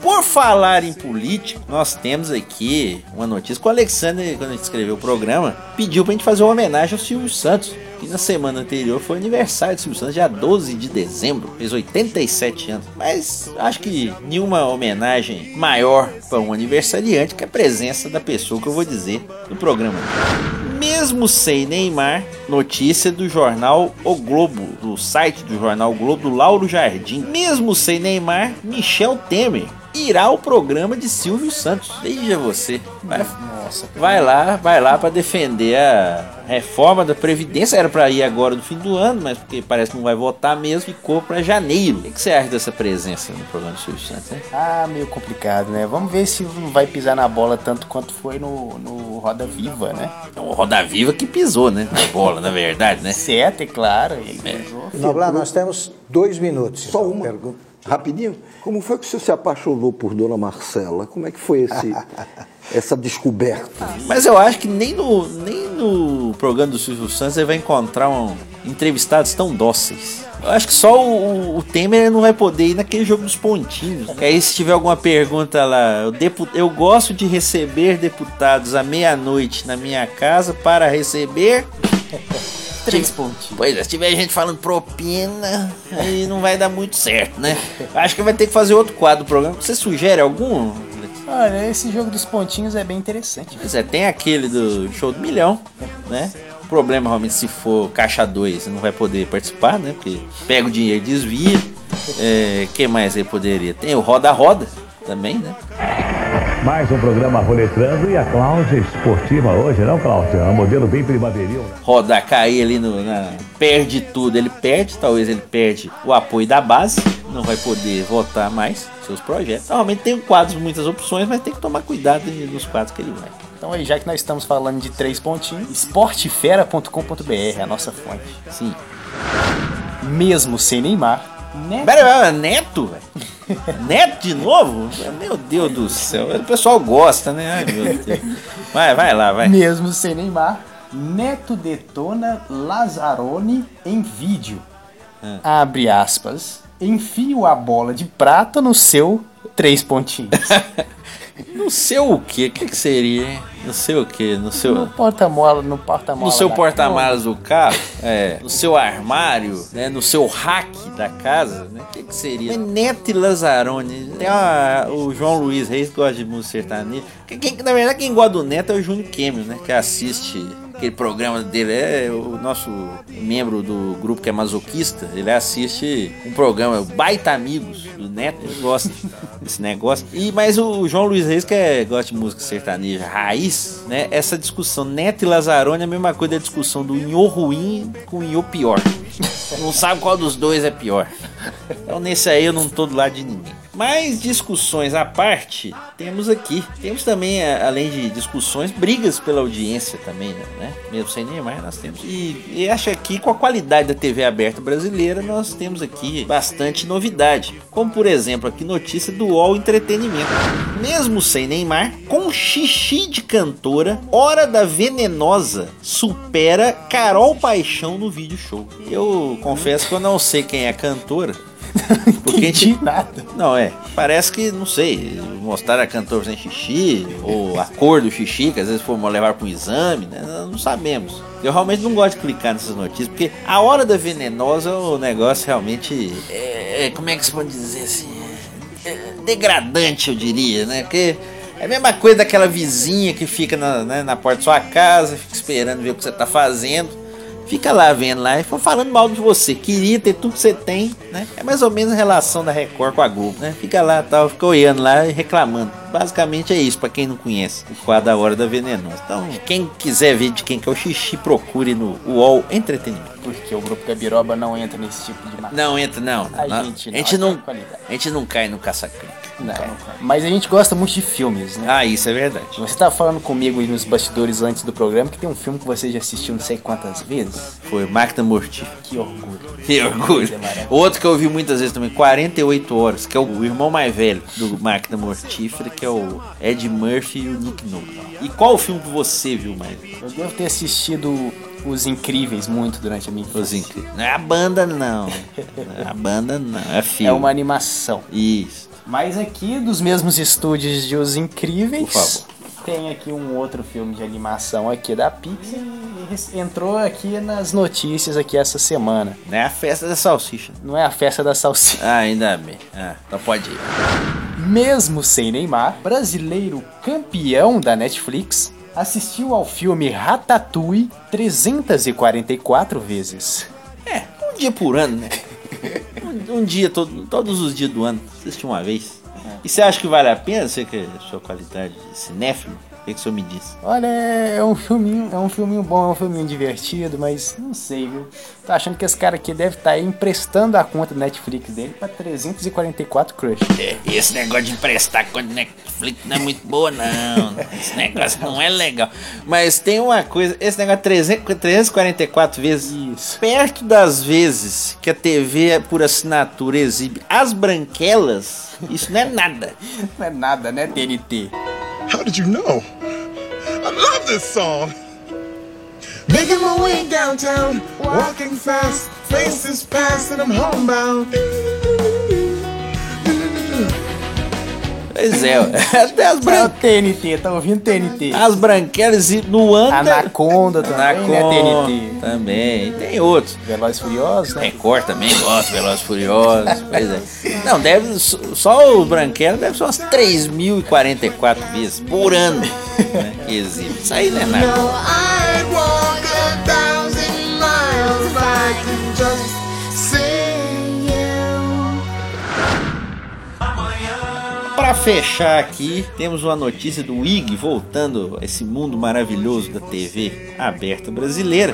Por falar em político, nós temos aqui uma notícia que o Alexandre, quando a gente escreveu o programa, pediu pra gente fazer uma homenagem ao Silvio Santos. Que na semana anterior foi aniversário do Silvio Santos, dia 12 de dezembro, fez 87 anos. Mas acho que nenhuma homenagem maior para um aniversariante que a presença da pessoa que eu vou dizer no programa. Mesmo sem Neymar, notícia do jornal O Globo, do site do jornal o Globo, do Lauro Jardim. Mesmo sem Neymar, Michel Temer irá ao programa de Silvio Santos. Veja você. Vai,
Nossa,
vai lá, vai lá para defender a reforma da Previdência. Era para ir agora no fim do ano, mas porque parece que não vai votar mesmo, ficou para janeiro. O que você acha dessa presença no programa do Silvio Santos? Hein?
Ah, meio complicado, né? Vamos ver se não vai pisar na bola tanto quanto foi no, no Roda Viva, né?
É o Roda Viva que pisou, né? Na bola, na verdade, né?
Certo, é claro. Ele pisou.
Noblar, nós temos dois minutos.
Só uma. Rapidinho, como foi que o senhor se apaixonou por Dona Marcela? Como é que foi esse, [LAUGHS] essa descoberta?
Mas eu acho que nem no, nem no programa do Silvio Santos você vai encontrar um, entrevistados tão dóceis. Eu acho que só o, o Temer não vai poder ir naquele jogo dos pontinhos. Aí se tiver alguma pergunta lá, eu, depu- eu gosto de receber deputados à meia-noite na minha casa para receber. [LAUGHS]
Três pontinhos.
Pois é, se tiver gente falando propina, aí não vai dar muito certo, né? Acho que vai ter que fazer outro quadro do programa. Você sugere algum?
Olha, esse jogo dos pontinhos é bem interessante.
Pois é, tem aquele do show do milhão, né? O problema realmente se for caixa 2, você não vai poder participar, né? Porque pega o dinheiro e desvia. É, que mais aí poderia? Tem o Roda Roda também, né?
Mais um programa roletrando e a Cláudia esportiva hoje, não, Cláudia? É um modelo bem primaveril. né?
Roda cair ali no. Na, perde tudo, ele perde, talvez ele perde o apoio da base, não vai poder votar mais seus projetos. Normalmente tem quadros, muitas opções, mas tem que tomar cuidado nos quadros que ele vai.
Então aí, já que nós estamos falando de três pontinhos, esportefera.com.br é a nossa fonte.
Sim.
Mesmo sem Neymar, né?
Pera, pera, Neto, velho? [LAUGHS] Neto de novo? Meu Deus do céu. O pessoal gosta, né? Ai, meu Deus. Vai, vai lá, vai.
Mesmo sem Neymar, Neto detona Lazzaroni em vídeo. Abre aspas. Enfio a bola de prata no seu três pontinhos. [LAUGHS]
No seu o quê? O que, que seria, hein? No seu o quê? No seu.
no porta-mola, no porta-mola.
No seu porta-malas do carro, é, no seu armário, né, no seu rack da casa, né? O que, que seria? Neto e Lazzaroni. Tem uma- o João Luiz Reis que gosta de música sertaneja. Quem, quem- na verdade, quem gosta do Neto é o Júnior Kemio, né? Que assiste aquele programa dele. É o nosso membro do grupo que é masoquista. Ele assiste um programa, Baita Amigos, do Neto. Ele gosta desse negócio. E, mas o João Luiz Reis, que é, gosta de música sertaneja raiz, né? Essa discussão Neto e Lazzaroni é a mesma coisa da discussão do Inhô ruim com o Inhô pior. Não sabe qual dos dois é pior. Então nesse aí eu não tô do lado de ninguém. Mas discussões à parte, temos aqui. Temos também, além de discussões, brigas pela audiência também, né? Mesmo sem Neymar, nós temos. E, e acho aqui, com a qualidade da TV aberta brasileira, nós temos aqui bastante novidade. Como, por exemplo, aqui notícia do UOL Entretenimento. Mesmo sem Neymar, com xixi de cantora, Hora da Venenosa supera Carol Paixão no vídeo show. Eu confesso que eu não sei quem é a cantora. [LAUGHS] Porque a gente,
Entendi nada.
não, é. Parece que, não sei, mostraram a cantora sem xixi, ou a cor do xixi, que às vezes fomos levar para um exame, né? Não sabemos. Eu realmente não gosto de clicar nessas notícias, porque a hora da venenosa, o negócio realmente é, é- como é que se pode dizer assim? É degradante, eu diria, né? Porque é a mesma coisa daquela vizinha que fica na, né, na porta da sua casa, fica esperando ver o que você tá fazendo. Fica lá vendo lá e falando mal de você. Queria ter tudo que você tem, né? É mais ou menos a relação da Record com a Globo, né? Fica lá, tal, fica olhando lá e reclamando. Basicamente é isso, pra quem não conhece o quadro da Hora da Venenosa. Então, quem quiser ver de quem que é o xixi, procure no UOL Entretenimento.
Porque o grupo Gabiroba não entra nesse tipo de matéria.
Não, entra, não.
A
não.
gente não,
a gente não, a gente não cai no caça-clique.
Não, não cai. Mas a gente gosta muito de filmes, né?
Ah, isso é verdade.
Você tá falando comigo nos bastidores antes do programa que tem um filme que você já assistiu não sei quantas vezes.
Foi Máquina Mortífera.
Que orgulho.
Que orgulho.
Maravilhosa.
Outro que eu vi muitas vezes também, 48 horas, que é o irmão mais velho do Máquina Mortífera, que é o Ed Murphy e o Nick Nolte. E qual o filme que você viu mais?
Eu devo ter assistido Os Incríveis muito durante a minha infância.
Os incríveis. Não é a banda, não. [LAUGHS] Não é a banda, não. É filme.
É uma animação.
Isso.
Mas aqui, dos mesmos estúdios de Os Incríveis, tem aqui um outro filme de animação aqui da Pixar e entrou aqui nas notícias aqui essa semana.
Não é a festa da salsicha.
Não é a festa da salsicha.
Ah, ainda bem. Ah, então pode ir.
Mesmo sem Neymar, brasileiro campeão da Netflix assistiu ao filme Ratatouille 344 vezes.
É, um dia por ano, né? [LAUGHS] Um, dia, todo, todos os dias do ano. Assiste uma vez. E você acha que vale a pena? Você que é a sua qualidade de cinéfilo? Que, que o senhor me diz?
Olha, é um filminho, é um filminho bom, é um filminho divertido, mas não sei, viu? Tô achando que esse cara aqui deve estar emprestando a conta do Netflix dele pra 344 crush.
É, esse negócio de emprestar conta Netflix não é muito boa, não. Esse negócio não é legal. Mas tem uma coisa, esse negócio de 300 344 vezes,
Isso.
perto das vezes que a TV por assinatura exibe as branquelas, isso não é nada. [LAUGHS]
Não é nada, né, TNT?
How did you know? I love this song. Making my way downtown, walking fast, faces past, and I'm homebound.
Pois é, [LAUGHS] até as,
É o
bran...
TNT, tá ouvindo TNT?
as branquelas e- no ano.
Anaconda também,
Anaconda
né, TNT?
também. E tem outros.
Velozes e Furiosos, né?
Record também gosta, Velozes e Furiosos. Pois é. Não, deve. Só o Branquelo deve ser umas 3.044 vezes por ano. Né, que exibe. Isso aí não é nada. Pra fechar aqui, temos uma notícia do IG voltando a esse mundo maravilhoso da TV aberta brasileira.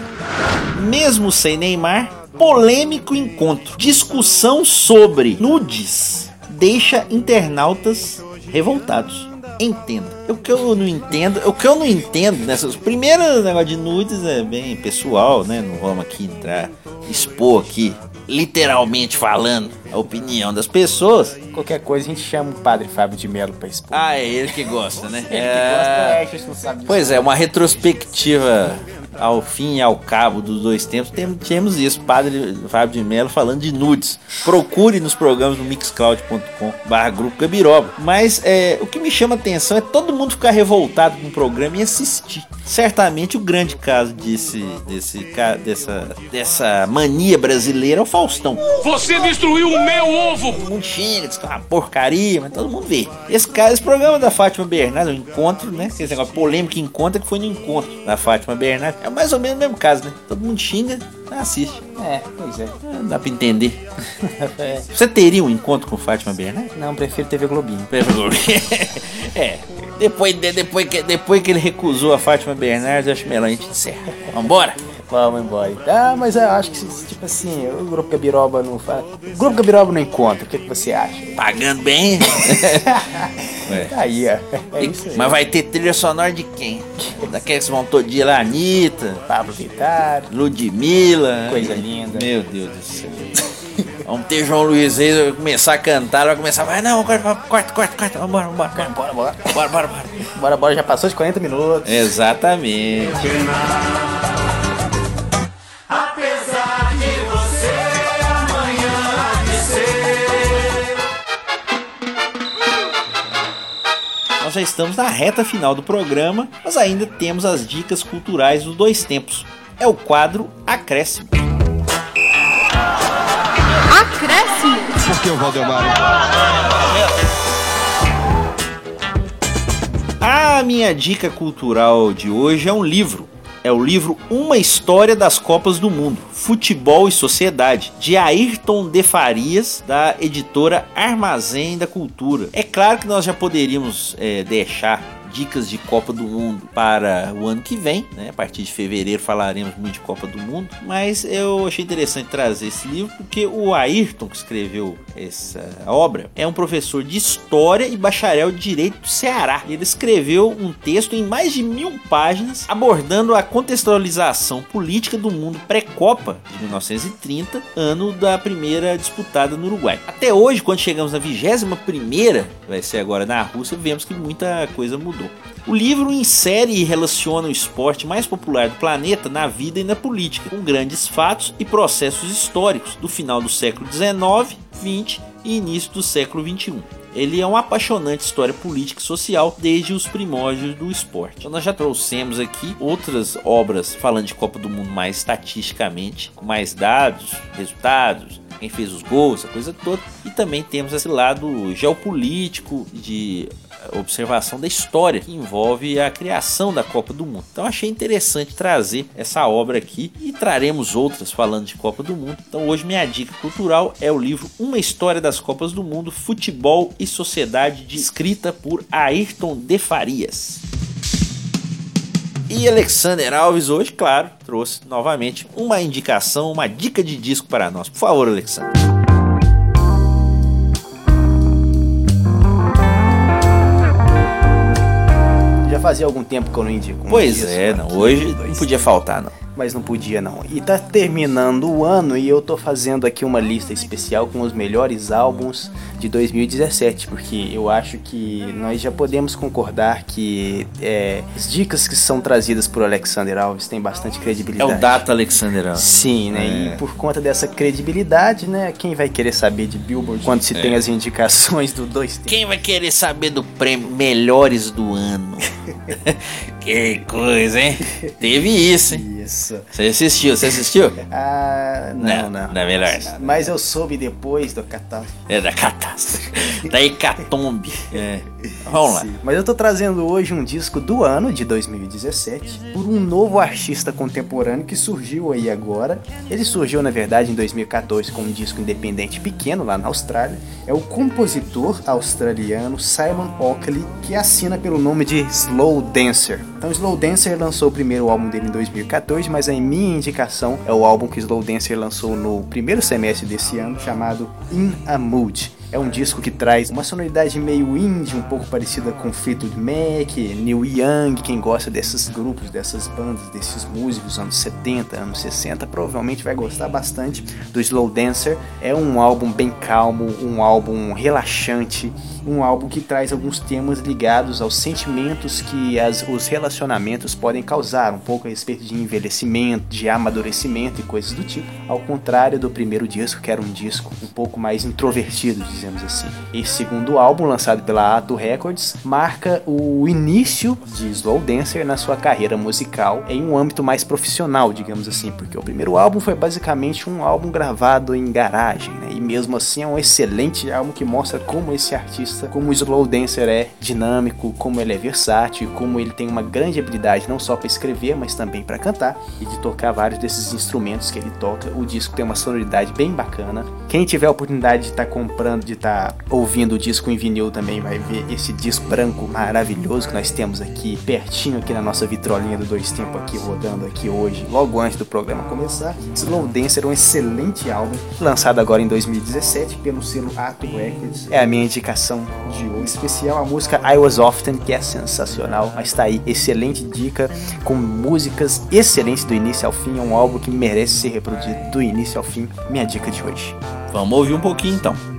Mesmo sem Neymar, polêmico encontro. Discussão sobre nudes deixa internautas revoltados. Entenda. O que eu não entendo, o que eu não entendo nessas. Primeiro negócio de nudes é bem pessoal, né? Não vamos aqui entrar, expor aqui, literalmente falando, a opinião das pessoas.
Qualquer coisa a gente chama o padre Fábio de Melo pra expor.
Ah, é ele que gosta, né?
Ele que gosta, é, a gente não sabe disso.
Pois é, uma retrospectiva ao fim e ao cabo dos dois tempos, tem- temos isso, Padre Fábio de Mello falando de nudes. Procure nos programas no mixcloud.com barra grupo Gabiroba. Mas é, o que me chama a atenção é todo mundo ficar revoltado com o programa e assistir. Certamente o grande caso desse, desse, dessa, dessa mania brasileira é o Faustão.
Você destruiu o meu ovo!
Todo mundo xinga, diz que é uma porcaria, mas todo mundo vê. Esse, cara, esse programa da Fátima Bernardes, o encontro, né? Esse negócio polêmico encontro que foi no encontro da Fátima Bernardes. É mais ou menos o mesmo caso, né? Todo mundo xinga, assiste.
É, pois é.
É, Dá pra entender. [LAUGHS]
É.
Você teria um encontro com Fátima Bernardes?
Não, prefiro TV Globinho. [LAUGHS]
é. Depois, de- depois, que, depois que ele recusou a Fátima Bernardes, eu acho melhor a gente encerrar. Vambora?
Vamos embora. Ah, mas eu acho que, tipo assim, o Grupo Gabiroba não faz. O Grupo Gabiroba não encontra. O que, que você acha?
Pagando bem. [LAUGHS] É.
Tá aí, ó. É isso aí.
Mas vai ter trilha sonora de quem? Daqueles que vão todo dia lá, Anitta,
Pablo Vittar.
Ludmilla.
Coisa linda.
Meu Deus do céu. Vamos ter João Luiz Reis, vai começar a cantar, vai começar, vai, não, corta, corta, corta, corta, vambora, vambora,
Bora, bora, bora.
bora, bora, bora.
Bora, bora, já passou de 40 minutos.
Exatamente. Já estamos na reta final do programa, mas ainda temos as dicas culturais dos dois tempos. É o quadro Acréscimo.
Acréscimo.
Por que o Valdemar?
A minha dica cultural de hoje é um livro. É o livro Uma História das Copas do Mundo, Futebol e Sociedade, de Ayrton de Farias, da editora Armazém da Cultura. É claro que nós já poderíamos é, deixar dicas de Copa do Mundo para o ano que vem, né? A partir de fevereiro falaremos muito de Copa do Mundo, mas eu achei interessante trazer esse livro porque o Ayrton que escreveu essa obra é um professor de História e bacharel de Direito do Ceará. Ele escreveu um texto em mais de mil páginas abordando a contextualização política do mundo pré-Copa de 1930, ano da primeira disputada no Uruguai. Até hoje, quando chegamos na 21 primeira, vai ser agora na Rússia, vemos que muita coisa mudou. O livro insere e relaciona o esporte mais popular do planeta na vida e na política, com grandes fatos e processos históricos do final do século XIX, XX e início do século XXI. Ele é uma apaixonante história política e social desde os primórdios do esporte. Então nós já trouxemos aqui outras obras falando de Copa do Mundo mais estatisticamente, com mais dados, resultados, quem fez os gols, essa coisa toda. E também temos esse lado geopolítico de observação da história que envolve a criação da Copa do Mundo. Então achei interessante trazer essa obra aqui e traremos outras falando de Copa do Mundo. Então hoje minha dica cultural é o livro Uma História das Copas do Mundo, Futebol e Sociedade, de, escrita por Ayrton de Farias. E Alexander Alves hoje, claro, trouxe novamente uma indicação, uma dica de disco para nós. Por favor, Alexander.
Já fazia algum tempo que eu não indico. Um
Pois
disco
é, não.
aqui,
Hoje não podia faltar, não.
mas não podia não. E tá terminando o ano e eu tô fazendo aqui uma lista especial com os melhores álbuns de 2017, porque eu acho que nós já podemos concordar que é, as dicas que são trazidas por Alexander Alves têm bastante
É
credibilidade.
o Data Alexander Alves.
Sim, né?
É.
E por conta dessa credibilidade, né? Quem vai querer saber de Billboard quando se tem as indicações do dois tempos?
Quem vai querer saber do prêmio Melhores do Ano? [LAUGHS] que coisa, hein? Teve isso, hein?
Isso.
Você assistiu? Você assistiu?
Ah, não, não.
Não é melhor.
Mas eu soube depois do catástrofe.
É da catástrofe. [LAUGHS] Da hecatombe. É. Vamos lá.
Sim. Mas eu tô trazendo hoje um disco do ano de 2017 por um novo artista contemporâneo que surgiu aí agora. Ele surgiu na verdade em 2014 com um disco independente pequeno lá na Austrália. É o compositor australiano Simon Oakley que assina pelo nome de Slow Dancer. Então Slow Dancer lançou o primeiro álbum dele em 2014, mas a minha indicação é o álbum que Slow Dancer lançou no primeiro semestre desse ano chamado In a Mood. É um disco que traz uma sonoridade meio indie, um pouco parecida com Fleetwood Mac, Neil Young, quem gosta desses grupos, dessas bandas, desses músicos anos 70, anos 60, provavelmente vai gostar bastante do Slow Dancer. É um álbum bem calmo, um álbum relaxante, um álbum que traz alguns temas ligados aos sentimentos que as, os relacionamentos podem causar, um pouco a respeito de envelhecimento, de amadurecimento e coisas do tipo. Ao contrário do primeiro disco, que era um disco um pouco mais introvertido, dizemos assim. Esse segundo álbum, lançado pela Ato Records, marca o início de Slow Dancer na sua carreira musical em um âmbito mais profissional, digamos assim, porque o primeiro álbum foi basicamente um álbum gravado em garagem, né? e mesmo assim é um excelente álbum que mostra como esse artista, como o Slow Dancer é dinâmico, como ele é versátil, como ele tem uma grande habilidade não só para escrever, mas também para cantar e de tocar vários desses instrumentos que ele toca. O disco tem uma sonoridade bem bacana. Quem tiver a oportunidade de estar comprando, de estar ouvindo o disco em vinil também vai ver esse disco branco maravilhoso que nós temos aqui pertinho aqui na nossa vitrolinha do Dois Tempo aqui rodando aqui hoje, logo antes do programa começar. Slow Dancer é um excelente álbum, lançado agora em 2017 pelo selo Ato Records. É a minha indicação de hoje especial, a música I Was Often, que é sensacional, mas tá aí, excelente dica, com músicas excelentes do início ao fim, é um álbum que merece ser reproduzido do início ao fim, minha dica de hoje.
Vamos ouvir um pouquinho então.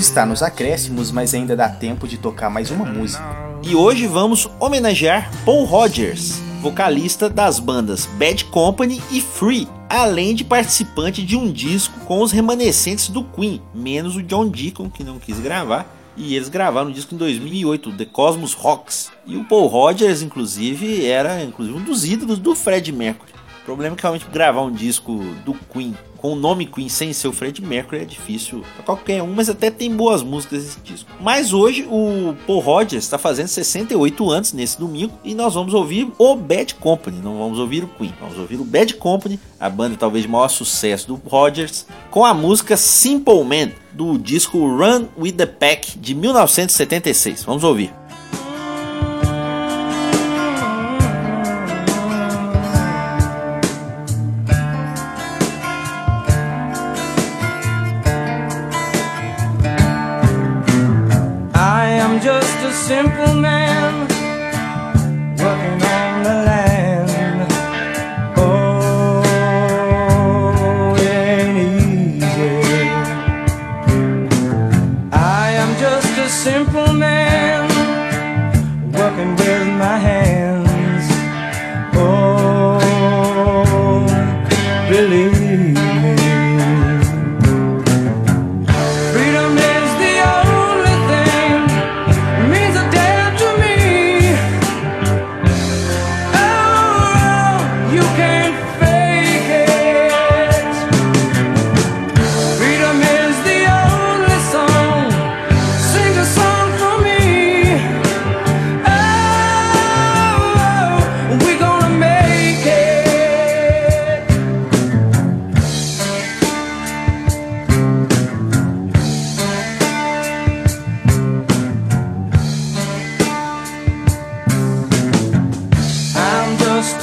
Está nos acréscimos, mas ainda dá tempo de tocar mais uma música.
E hoje vamos homenagear Paul Rogers, vocalista das bandas Bad Company e Free, além de participante de um disco com os remanescentes do Queen, menos o John Deacon que não quis gravar. E eles gravaram um disco em 2008, The Cosmos Rocks. E o Paul Rogers, inclusive, era inclusive um dos ídolos do Fred Mercury. Problema é que realmente gravar um disco do Queen com o nome Queen sem ser o Fred Mercury é difícil pra qualquer um, mas até tem boas músicas esse disco. Mas hoje o Paul Rogers está fazendo 68 anos nesse domingo e nós vamos ouvir o Bad Company, não vamos ouvir o Queen, vamos ouvir o Bad Company, a banda talvez de maior sucesso do Rogers, com a música Simple Man do disco Run with the Pack de 1976. Vamos ouvir.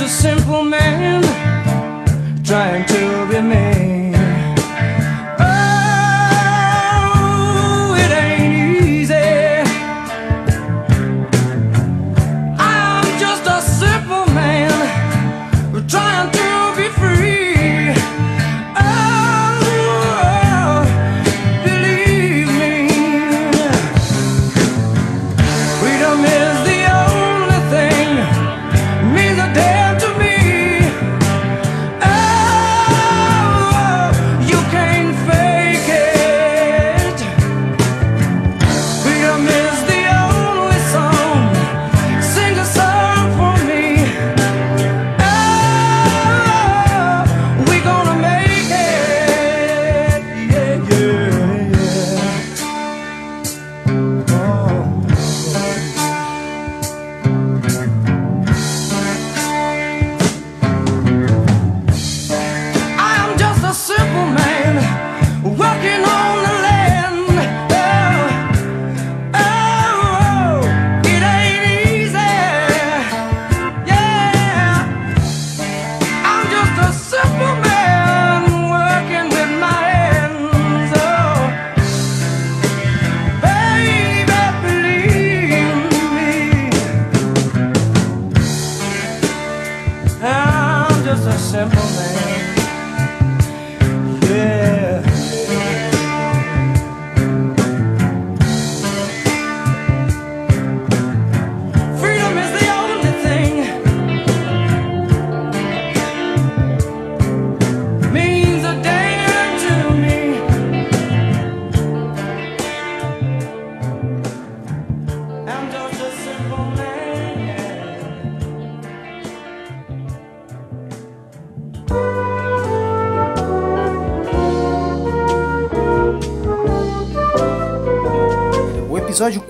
A simple man trying to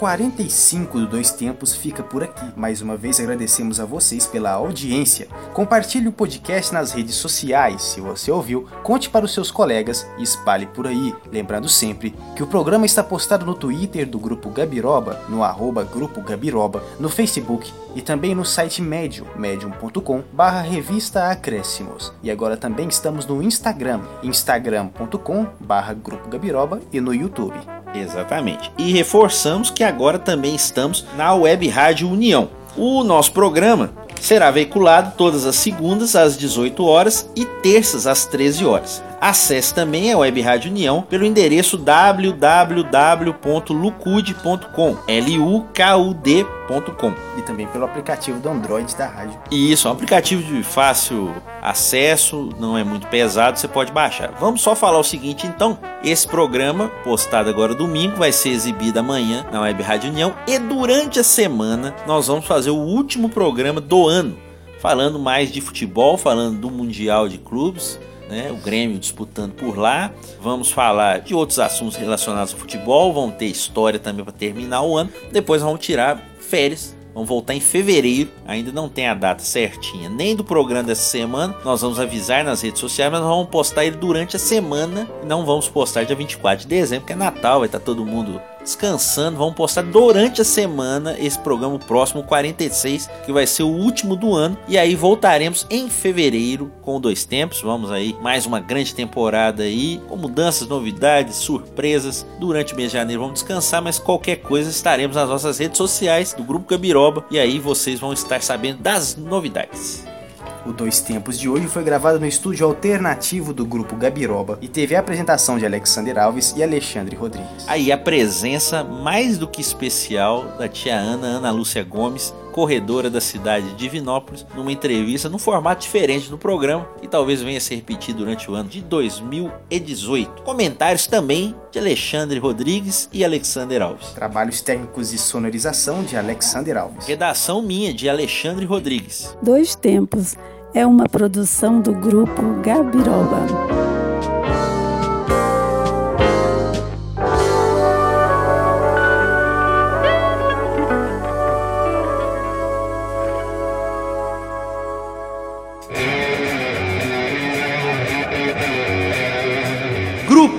45 do Dois Tempos fica por aqui. Mais uma vez agradecemos a vocês pela audiência. Compartilhe o podcast nas redes sociais. Se você ouviu, conte para os seus colegas e espalhe por aí. Lembrando sempre que o programa está postado no Twitter do Grupo Gabiroba, no arroba Grupo Gabiroba, no Facebook e também no site Medium, medium.com barra revista Acréscimos. E agora também estamos no Instagram, instagram.com barra Grupo Gabiroba e no YouTube.
Exatamente. E reforçamos que agora também estamos na Web Rádio União. O nosso programa será veiculado todas as segundas às 18 horas e terças às 13 horas. Acesse também a Web Rádio União pelo endereço www.lucude.com, l u k u d.com.
E também pelo aplicativo do Android da rádio.
Isso, é um aplicativo de fácil acesso, não é muito pesado, você pode baixar. Vamos só falar o seguinte então, esse programa, postado agora domingo, vai ser exibido amanhã na Web Rádio União e durante a semana nós vamos fazer o último programa do ano, falando mais de futebol, falando do Mundial de Clubes, né, o Grêmio disputando por lá. Vamos falar de outros assuntos relacionados ao futebol, vão ter história também para terminar o ano. Depois vamos tirar férias. Vamos voltar em fevereiro, ainda não tem a data certinha, nem do programa dessa semana. Nós vamos avisar nas redes sociais, mas nós vamos postar ele durante a semana. Não vamos postar dia 24 de dezembro, que é Natal, vai estar todo mundo descansando. Vamos postar durante a semana esse programa próximo 46, que vai ser o último do ano. E aí voltaremos em fevereiro com dois tempos. Vamos aí mais uma grande temporada aí, com mudanças, novidades, surpresas. Durante o mês de janeiro vamos descansar, mas qualquer coisa estaremos nas nossas redes sociais do Grupo Gabiroba e aí vocês vão estar sabendo das novidades.
O Dois Tempos de hoje foi gravado no estúdio alternativo do grupo Gabiroba e teve a apresentação de Alexander Alves e Alexandre Rodrigues.
Aí a presença mais do que especial da tia Ana, Ana Lúcia Gomes, corredora da cidade de Divinópolis, numa entrevista num formato diferente do programa e talvez venha a se repetir durante o ano de 2018. Comentários também de Alexandre Rodrigues e Alexander Alves.
Trabalhos técnicos de sonorização de Alexander Alves.
Redação minha de Alexandre Rodrigues.
Dois Tempos é uma produção do grupo Gabiroba.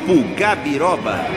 Grupo Gabiroba.